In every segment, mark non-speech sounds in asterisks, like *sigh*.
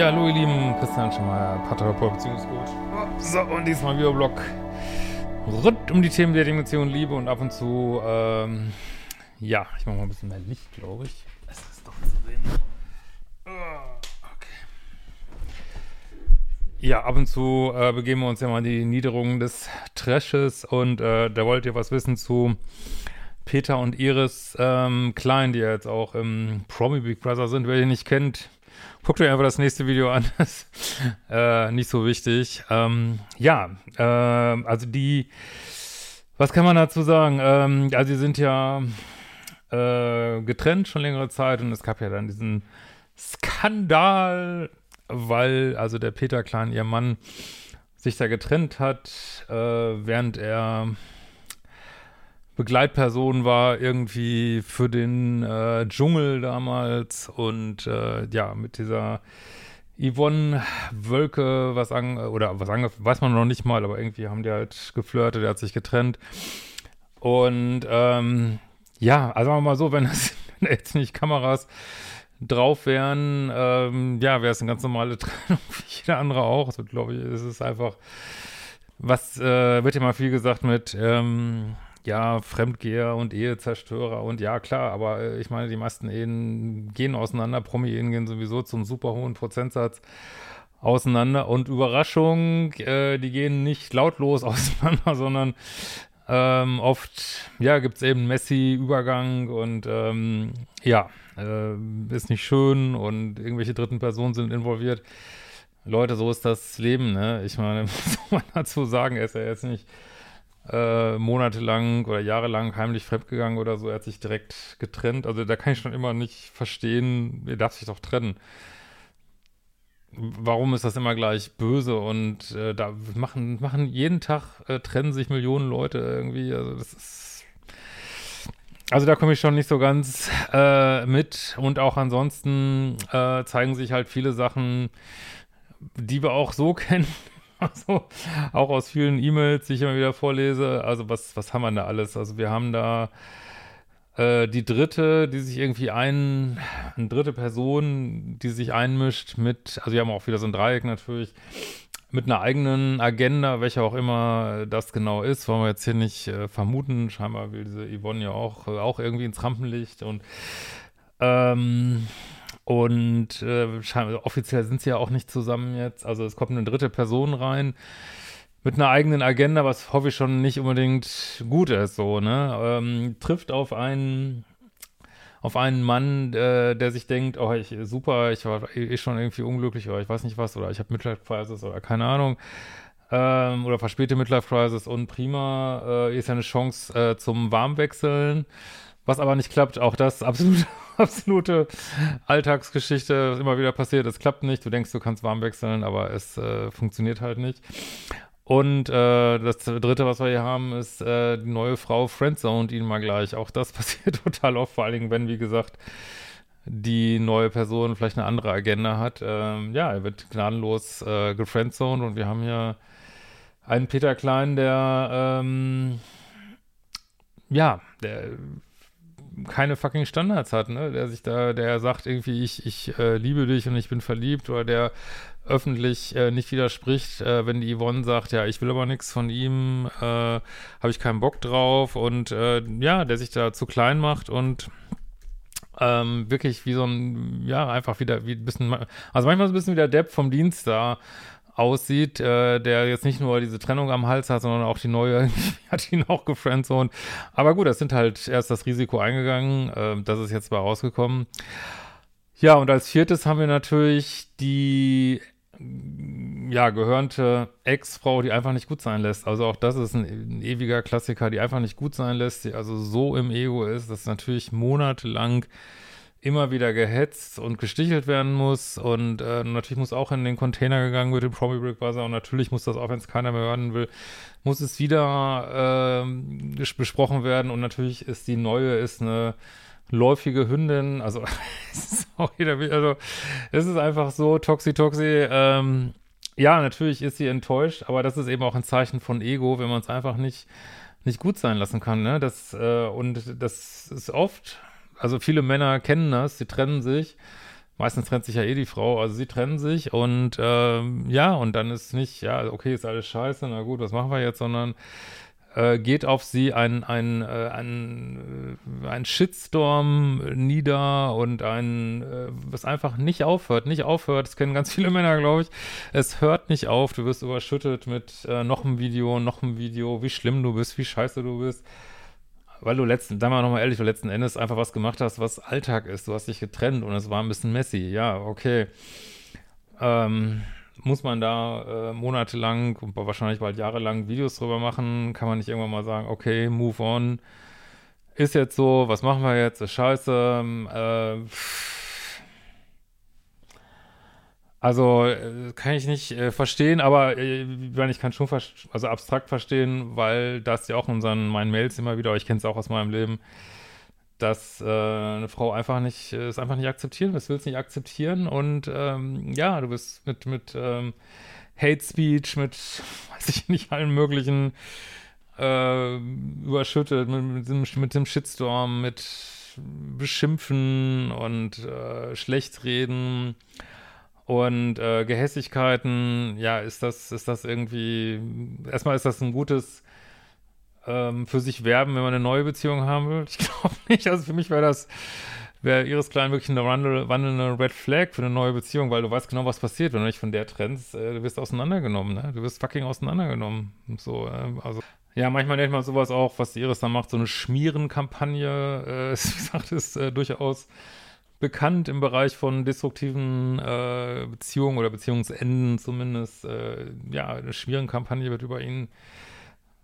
Ja, hallo ihr Lieben, Christian Schemeier, Paartherapeut, Beziehungscoach. So, und diesmal wieder Blog rund um die Themen der Dimension Liebe und ab und zu, ähm, ja, ich mache mal ein bisschen mehr Licht, glaube ich. Es ist doch zu sehen. Ah, Okay. Ja, ab und zu äh, begeben wir uns ja mal in die Niederungen des Trashes und äh, da wollt ihr was wissen zu Peter und Iris ähm, Klein, die ja jetzt auch im Promi Big Brother sind. Wer die nicht kennt, guckt euch einfach das nächste Video an. *laughs* Das äh, nicht so wichtig. Ähm, ja, äh, also die, was kann man dazu sagen? Ähm, also sie sind ja äh, getrennt schon längere Zeit und es gab ja dann diesen Skandal, weil also der Peter Klein, ihr Mann, sich da getrennt hat, äh, während er Begleitperson war irgendwie für den äh, Dschungel damals und äh, ja, mit dieser Yvonne Wölke was an, oder was ange, weiß man noch nicht mal, aber irgendwie haben die halt geflirtet, der hat sich getrennt. Und ähm, ja, also mal so, wenn das *laughs* wenn jetzt nicht Kameras drauf wären, ähm, ja, wäre es eine ganz normale *laughs* Trennung, wie jeder andere auch. Also glaube ich, ist es einfach, was äh, wird ja mal viel gesagt mit, ähm, ja, Fremdgeher und Ehezerstörer und ja, klar, aber äh, ich meine, die meisten Ehen gehen auseinander, Promi-Ehen gehen sowieso zum super hohen Prozentsatz auseinander und Überraschung, äh, die gehen nicht lautlos *laughs* auseinander, sondern ähm, oft, ja, gibt es eben Messi-Übergang und ähm, ja, äh, ist nicht schön und irgendwelche dritten Personen sind involviert. Leute, so ist das Leben, ne? Ich meine, *laughs* was soll man dazu sagen? Er ist ja jetzt nicht äh, monatelang oder jahrelang heimlich fremdgegangen oder so. Er hat sich direkt getrennt. Also da kann ich schon immer nicht verstehen, er darf sich doch trennen. Warum ist das immer gleich böse und äh, da machen, machen jeden Tag äh, trennen sich Millionen Leute irgendwie. Also das ist. Also da komme ich schon nicht so ganz äh, mit. Und auch ansonsten äh, zeigen sich halt viele Sachen, die wir auch so *laughs* kennen. Also auch aus vielen E-Mails, die ich immer wieder vorlese. Also was, was haben wir da alles? Also wir haben da äh, die dritte, die sich irgendwie ein, eine dritte Person, die sich einmischt mit, also wir haben auch wieder so ein Dreieck natürlich, mit einer eigenen Agenda, welcher auch immer das genau ist, wollen wir jetzt hier nicht äh, vermuten. Scheinbar will diese Yvonne ja auch, äh, auch irgendwie ins Rampenlicht und ähm, und äh, scheinbar, offiziell sind sie ja auch nicht zusammen jetzt. Also es kommt eine dritte Person rein mit einer eigenen Agenda, was hoffe ich schon nicht unbedingt gut ist, so, ne? Ähm, trifft auf einen, auf einen Mann, äh, der sich denkt, oh, ich, super, ich war eh schon irgendwie unglücklich oder ich weiß nicht was oder ich habe Midlife Crisis oder keine Ahnung. Ähm, oder verspäte Midlife Crisis und prima, äh, ist ja eine Chance äh, zum Warmwechseln. Was aber nicht klappt, auch das absolut, *laughs* absolute Alltagsgeschichte, was immer wieder passiert. Es klappt nicht, du denkst, du kannst warm wechseln, aber es äh, funktioniert halt nicht. Und äh, das dritte, was wir hier haben, ist äh, die neue Frau friendzoned ihn mal gleich. Auch das *laughs* passiert total oft, vor allen Dingen, wenn, wie gesagt, die neue Person vielleicht eine andere Agenda hat. Ähm, ja, er wird gnadenlos äh, gefriendzoned und wir haben hier einen Peter Klein, der ähm, ja, der keine fucking Standards hat, ne? Der sich da, der sagt irgendwie, ich, ich äh, liebe dich und ich bin verliebt oder der öffentlich äh, nicht widerspricht, äh, wenn die Yvonne sagt, ja, ich will aber nichts von ihm, äh, habe ich keinen Bock drauf und äh, ja, der sich da zu klein macht und ähm, wirklich wie so ein, ja, einfach wieder, wie ein bisschen, also manchmal so ein bisschen wie der Depp vom Dienst da aussieht, äh, der jetzt nicht nur diese Trennung am Hals hat, sondern auch die neue, *laughs* hat ihn auch gefriendzoned. Aber gut, das sind halt erst das Risiko eingegangen, äh, das ist jetzt mal rausgekommen. Ja, und als viertes haben wir natürlich die ja, gehörnte Ex-Frau, die einfach nicht gut sein lässt. Also auch das ist ein, ein, ewiger Klassiker, die einfach nicht gut sein lässt, die also so im Ego ist, dass natürlich monatelang immer wieder gehetzt und gestichelt werden muss. Und äh, natürlich muss auch in den Container gegangen wird, in Promi Brick Buzzer und natürlich muss das, auch wenn es keiner mehr hören will, muss es wieder äh, besprochen werden. Und natürlich ist die neue, ist eine läufige Hündin, also *laughs* wieder, also es ist einfach so, Toxi Toxi, ähm, ja, natürlich ist sie enttäuscht, aber das ist eben auch ein Zeichen von Ego, wenn man es einfach nicht, nicht gut sein lassen kann, ne, das, äh, und das ist oft, also viele Männer kennen das, sie trennen sich, meistens trennt sich ja eh die Frau, also sie trennen sich und, ähm, ja, und dann ist nicht, ja, okay, ist alles scheiße, na gut, was machen wir jetzt, sondern äh, geht auf sie ein, ein, äh, ein, äh, ein Shitstorm nieder und ein, äh, was einfach nicht aufhört, nicht aufhört. Das kennen ganz *laughs* viele Männer, glaube ich. Es hört nicht auf. Du wirst überschüttet mit äh, noch einem Video, noch einem Video, wie schlimm du bist, wie scheiße du bist. Weil du letzten, da mal nochmal ehrlich, du letzten Endes einfach was gemacht hast, was Alltag ist. Du hast dich getrennt und es war ein bisschen messy. Ja, okay. Ähm, muss man da äh, monatelang und wahrscheinlich bald jahrelang Videos drüber machen? Kann man nicht irgendwann mal sagen, okay, move on. Ist jetzt so, was machen wir jetzt? Ist scheiße. Äh, also äh, kann ich nicht äh, verstehen, aber äh, ich kann schon also abstrakt verstehen, weil das ja auch in unseren meinen Mails immer wieder, ich kenne es auch aus meinem Leben, dass äh, eine Frau einfach nicht, äh, es einfach nicht akzeptieren will, will es nicht akzeptieren und ähm, ja, du bist mit, mit ähm, Hate Speech, mit, *laughs* weiß ich nicht, allen möglichen äh, überschüttet, mit, mit, dem, mit dem Shitstorm, mit Beschimpfen und äh, Schlechtreden und äh, Gehässigkeiten, ja, ist das, ist das irgendwie, erstmal ist das ein gutes ähm, für sich werben, wenn man eine neue Beziehung haben will? Ich *laughs* glaube nicht. Also für mich wäre das, wäre Iris Klein wirklich eine wandelnde Red Flag für eine neue Beziehung, weil du weißt genau, was passiert, wenn du dich von der trennst. Äh, du wirst auseinandergenommen, ne? Du wirst fucking auseinandergenommen. So, äh, also. Ja, manchmal nennt man sowas auch, was Iris dann macht, so eine Schmierenkampagne. Äh, *laughs* wie gesagt, ist äh, durchaus bekannt im Bereich von destruktiven äh, Beziehungen oder Beziehungsenden zumindest. Äh, ja, eine Schmierenkampagne wird über ihn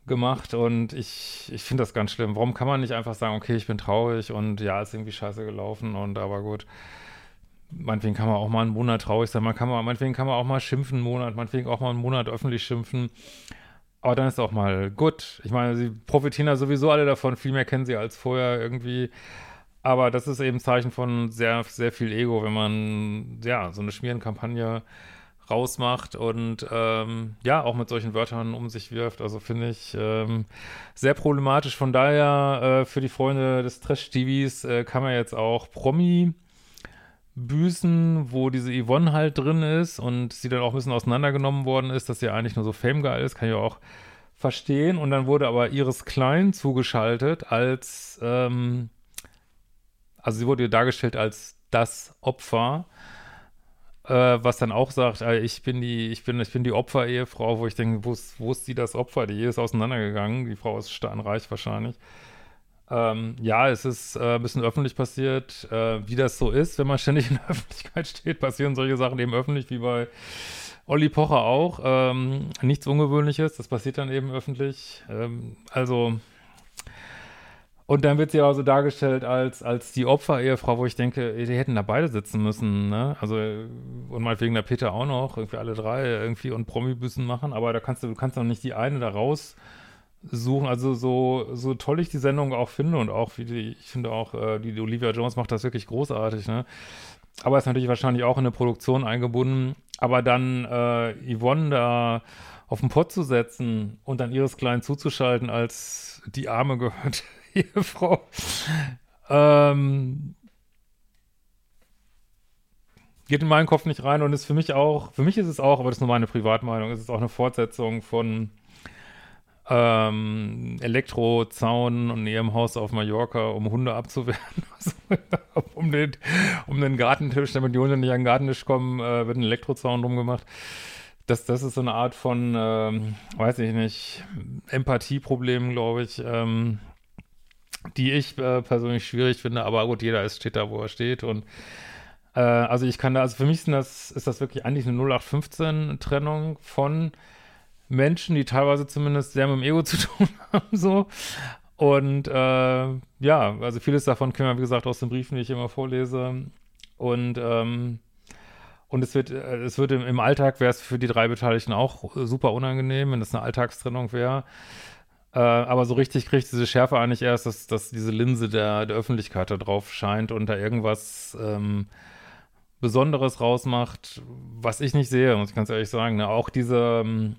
gemacht und ich, ich finde das ganz schlimm. Warum kann man nicht einfach sagen, okay, ich bin traurig und ja, ist irgendwie scheiße gelaufen und aber gut. Meinetwegen kann man auch mal einen Monat traurig sein, man kann mal, meinetwegen kann man auch mal schimpfen einen Monat, meinetwegen auch mal einen Monat öffentlich schimpfen. Aber dann ist auch mal gut. Ich meine, sie profitieren da sowieso alle davon, viel mehr kennen sie als vorher irgendwie. Aber das ist eben Zeichen von sehr, sehr viel Ego, wenn man, ja, so eine Schmierenkampagne rausmacht und ähm, ja, auch mit solchen Wörtern um sich wirft. Also finde ich ähm, sehr problematisch. Von daher, äh, für die Freunde des Trash-TVs äh, kann man jetzt auch Promi büßen, wo diese Yvonne halt drin ist und sie dann auch ein bisschen auseinandergenommen worden ist, dass sie eigentlich nur so Fame-geil ist, kann ich auch verstehen. Und dann wurde aber Iris Klein zugeschaltet als, ähm, also sie wurde dargestellt als das Opfer äh, was dann auch sagt, äh, ich bin die, ich bin, ich bin die Opfer-Ehefrau, wo ich denke, wo ist, wo ist die das Opfer? Die Ehe ist auseinandergegangen, die Frau ist steinreich wahrscheinlich. Ähm, ja, es ist äh, ein bisschen öffentlich passiert, äh, wie das so ist, wenn man ständig in der *laughs* Öffentlichkeit steht, passieren solche Sachen eben öffentlich, wie bei Olli Pocher auch. Ähm, nichts Ungewöhnliches, das passiert dann eben öffentlich. Ähm, also und dann wird sie aber so dargestellt als, als die Opfer-Ehefrau, wo ich denke, die hätten da beide sitzen müssen, ne? Also, und meinetwegen der Peter auch noch, irgendwie alle drei irgendwie und Promi-Büssen machen, aber da kannst du, du kannst doch nicht die eine da raussuchen. Also so, so toll ich die Sendung auch finde und auch wie die, ich finde auch, äh, die, die Olivia Jones macht das wirklich großartig, ne? Aber ist natürlich wahrscheinlich auch in eine Produktion eingebunden. Aber dann äh, Yvonne da auf den Pott zu setzen und dann ihres Kleinen zuzuschalten, als die Arme gehört *laughs* Ehefrau. Ähm, geht in meinen Kopf nicht rein und ist für mich auch, für mich ist es auch, aber das ist nur meine Privatmeinung, ist es auch eine Fortsetzung von ähm, Elektrozaun und ihrem Haus auf Mallorca, um Hunde abzuwehren. *laughs* um, den, um den Gartentisch, damit die Hunde nicht an den Gartentisch kommen, äh, wird ein Elektrozaun drum gemacht. Das, das ist so eine Art von, ähm, weiß ich nicht, Empathieproblem, glaube ich. Ähm, die ich äh, persönlich schwierig finde, aber gut, jeder ist, steht da, wo er steht und Äh, also ich kann da, also für mich das, ist das wirklich eigentlich eine 0815-Trennung von Menschen, die teilweise zumindest sehr mit dem Ego *laughs* zu tun haben, so. Und äh, ja, also vieles davon können wir, wie gesagt, aus den Briefen, die ich immer vorlese. Und ähm, und es wird, äh, es wird im, im Alltag wäre es für die drei Beteiligten auch super unangenehm, wenn das eine Alltagstrennung wäre. Äh, aber so richtig kriegt diese Schärfe eigentlich erst, dass, dass diese Linse der, der Öffentlichkeit da drauf scheint und da irgendwas ähm, Besonderes rausmacht, was ich nicht sehe, muss ich ganz ehrlich sagen. Ne? Auch diese, ähm,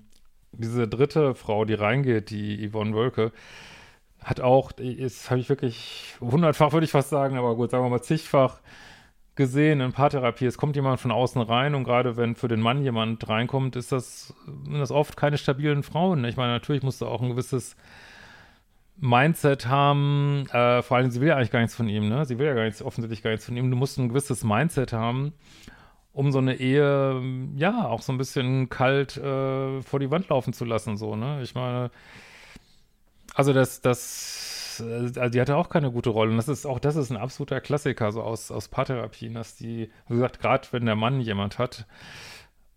diese dritte Frau, die reingeht, die Yvonne Wölke, hat auch, ist, habe ich wirklich hundertfach, würde ich fast sagen, aber gut, sagen wir mal zigfach gesehen in Paartherapie, es kommt jemand von außen rein und gerade wenn für den Mann jemand reinkommt, ist das, das oft keine stabilen Frauen. Ich meine, natürlich musst du auch ein gewisses Mindset haben, äh, vor allem, sie will ja eigentlich gar nichts von ihm, ne? Sie will ja gar nichts, offensichtlich gar nichts von ihm. Du musst ein gewisses Mindset haben, um so eine Ehe, ja, auch so ein bisschen kalt äh, vor die Wand laufen zu lassen, so, ne? Ich meine, also das, das äh, also die hatte auch keine gute Rolle. Und das ist auch, das ist ein absoluter Klassiker, so aus, aus Paartherapien, dass die, wie gesagt, gerade wenn der Mann jemand hat,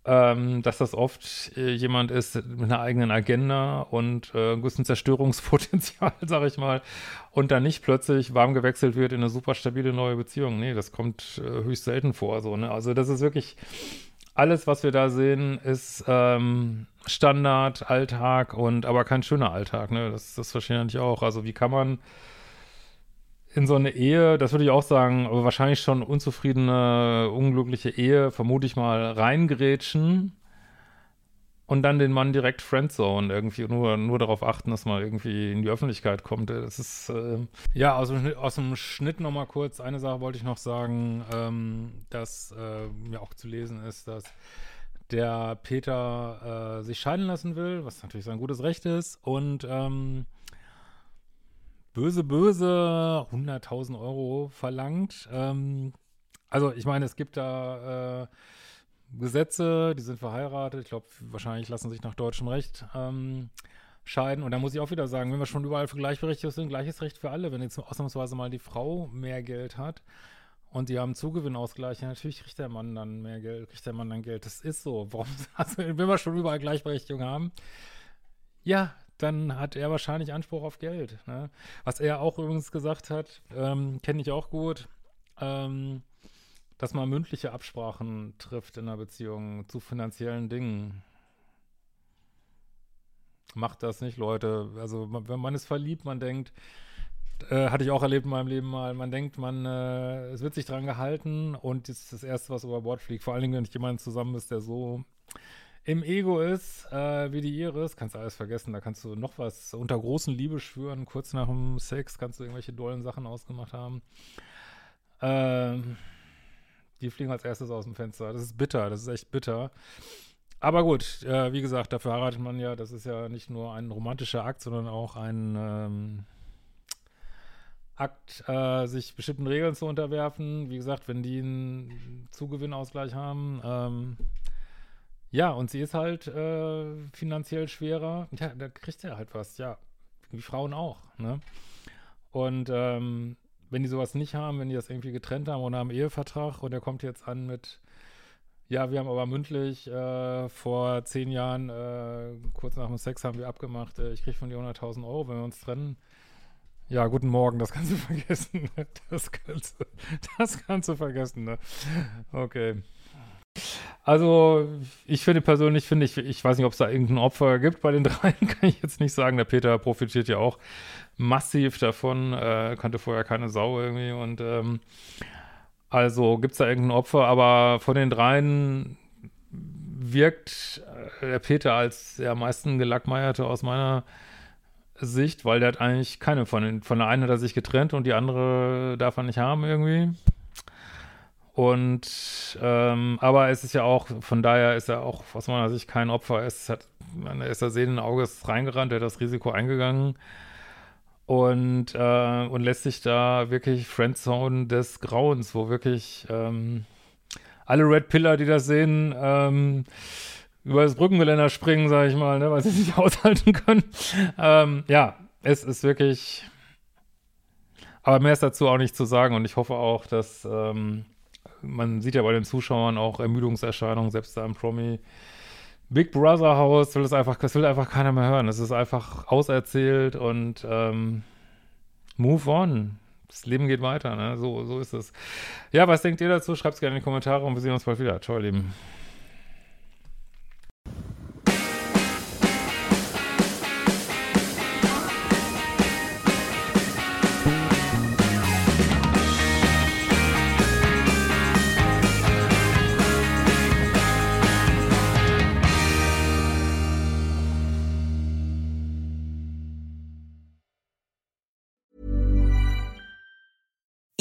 ähm, dass das oft äh, jemand ist mit einer eigenen Agenda und äh, gewissen Zerstörungspotenzial, *laughs* sag ich mal, und dann nicht plötzlich warm gewechselt wird in eine super stabile neue Beziehung. Nee, das kommt äh, höchst selten vor. So, ne? Also das ist wirklich alles, was wir da sehen, ist ähm, Standard, Alltag und aber kein schöner Alltag, ne? Das, das verstehe ich auch. Also wie kann man in so eine Ehe, das würde ich auch sagen, aber wahrscheinlich schon unzufriedene, unglückliche Ehe, vermute ich mal, reingerätschen und dann den Mann direkt Friendzone irgendwie nur, nur darauf achten, dass man irgendwie in die Öffentlichkeit kommt. Das ist, äh, ja, aus dem, aus dem Schnitt nochmal kurz, eine Sache wollte ich noch sagen, ähm, dass äh, mir auch zu lesen ist, dass der Peter äh, sich scheiden lassen will, was natürlich sein gutes Recht ist, und ähm, böse, böse 100.000 Euro verlangt. Ähm, also ich meine, es gibt da äh, Gesetze, die sind verheiratet, ich glaube, wahrscheinlich lassen sich nach deutschem Recht ähm, scheiden. Und da muss ich auch wieder sagen, wenn wir schon überall für Gleichberechtigung sind, gleiches Recht für alle. Wenn jetzt ausnahmsweise mal die Frau mehr Geld hat, und die haben Zugewinnausgleich. Ja, natürlich kriegt der Mann dann mehr Geld, kriegt der Mann dann Geld. Das ist so. Warum, *laughs* also, wenn wir schon überall Gleichberechtigung haben, ja, dann hat er wahrscheinlich Anspruch auf Geld. Ne? Was er auch übrigens gesagt hat, ähm, kenne ich auch gut, ähm, dass man mündliche Absprachen trifft in einer Beziehung zu finanziellen Dingen. Macht das nicht, Leute. Also, wenn man ist verliebt, man denkt, äh, hatte ich auch erlebt in meinem Leben mal. Man denkt, man, äh, es wird sich dran gehalten und das ist das Erste, was über Bord fliegt. Vor allen Dingen, wenn nicht jemand zusammen ist, der so im Ego ist, äh, wie die Iris, kannst du alles vergessen. Da kannst du noch was unter großen Liebe schwören. Kurz nach dem Sex kannst du irgendwelche dollen Sachen ausgemacht haben. Ähm, die fliegen als erstes aus dem Fenster. Das ist bitter, das ist echt bitter. Aber gut, äh, wie gesagt, dafür heiratet man ja. Das ist ja nicht nur ein romantischer Akt, sondern auch ein ähm, Akt, äh, sich bestimmten Regeln zu unterwerfen. Wie gesagt, wenn die einen Zugewinnausgleich haben, ähm, ja, und sie ist halt äh, finanziell schwerer, ja, da kriegt er halt was, ja, wie Frauen auch, ne? Und ähm, wenn die sowas nicht haben, wenn die das irgendwie getrennt haben oder haben Ehevertrag und er kommt jetzt an mit, ja, wir haben aber mündlich äh, vor zehn Jahren, äh, kurz nach dem Sex haben wir abgemacht, äh, ich kriege von dir 100.000 Euro, wenn wir uns trennen, ja, guten Morgen, das kannst du *laughs* vergessen. Ne? Das kannst das kannst du vergessen, ne? Okay. Also, ich finde persönlich, finde ich, ich weiß nicht, ob es da irgendein Opfer gibt bei den *laughs* dreien, kann ich jetzt nicht sagen. Der Peter profitiert ja auch massiv davon, äh, kannte vorher keine Sau irgendwie und ähm, also gibt es da irgendein Opfer, aber von den dreien wirkt äh, der Peter als der am meisten gelackmeierte aus meiner Sicht, weil der hat eigentlich keine von den, von der einen hat er sich getrennt und die andere darf er nicht haben irgendwie. Und, ähm, aber es ist ja auch, von daher ist er auch aus meiner Sicht kein Opfer. Es hat, er ist da sehenden Auges reingerannt, er hat das Risiko eingegangen und, äh, und lässt sich da wirklich Friendzone des Grauens, wo wirklich ähm, alle Red Pillar, die das sehen, ähm, über das Brückengeländer springen, sage ich mal, ne, weil sie es nicht *laughs* aushalten können. Ähm, ja, es ist wirklich. Aber mehr ist dazu auch nicht zu sagen und ich hoffe auch, dass, ähm, man sieht ja bei den Zuschauern auch Ermüdungserscheinungen, selbst da im Promi. Big Brother Haus will es einfach, das will einfach keiner mehr hören. Es ist einfach auserzählt und ähm, move on. Das Leben geht weiter, ne? So, so ist es. Ja, was denkt ihr dazu? Schreibt es gerne in die Kommentare und wir sehen uns bald wieder. Ciao, ihr Lieben.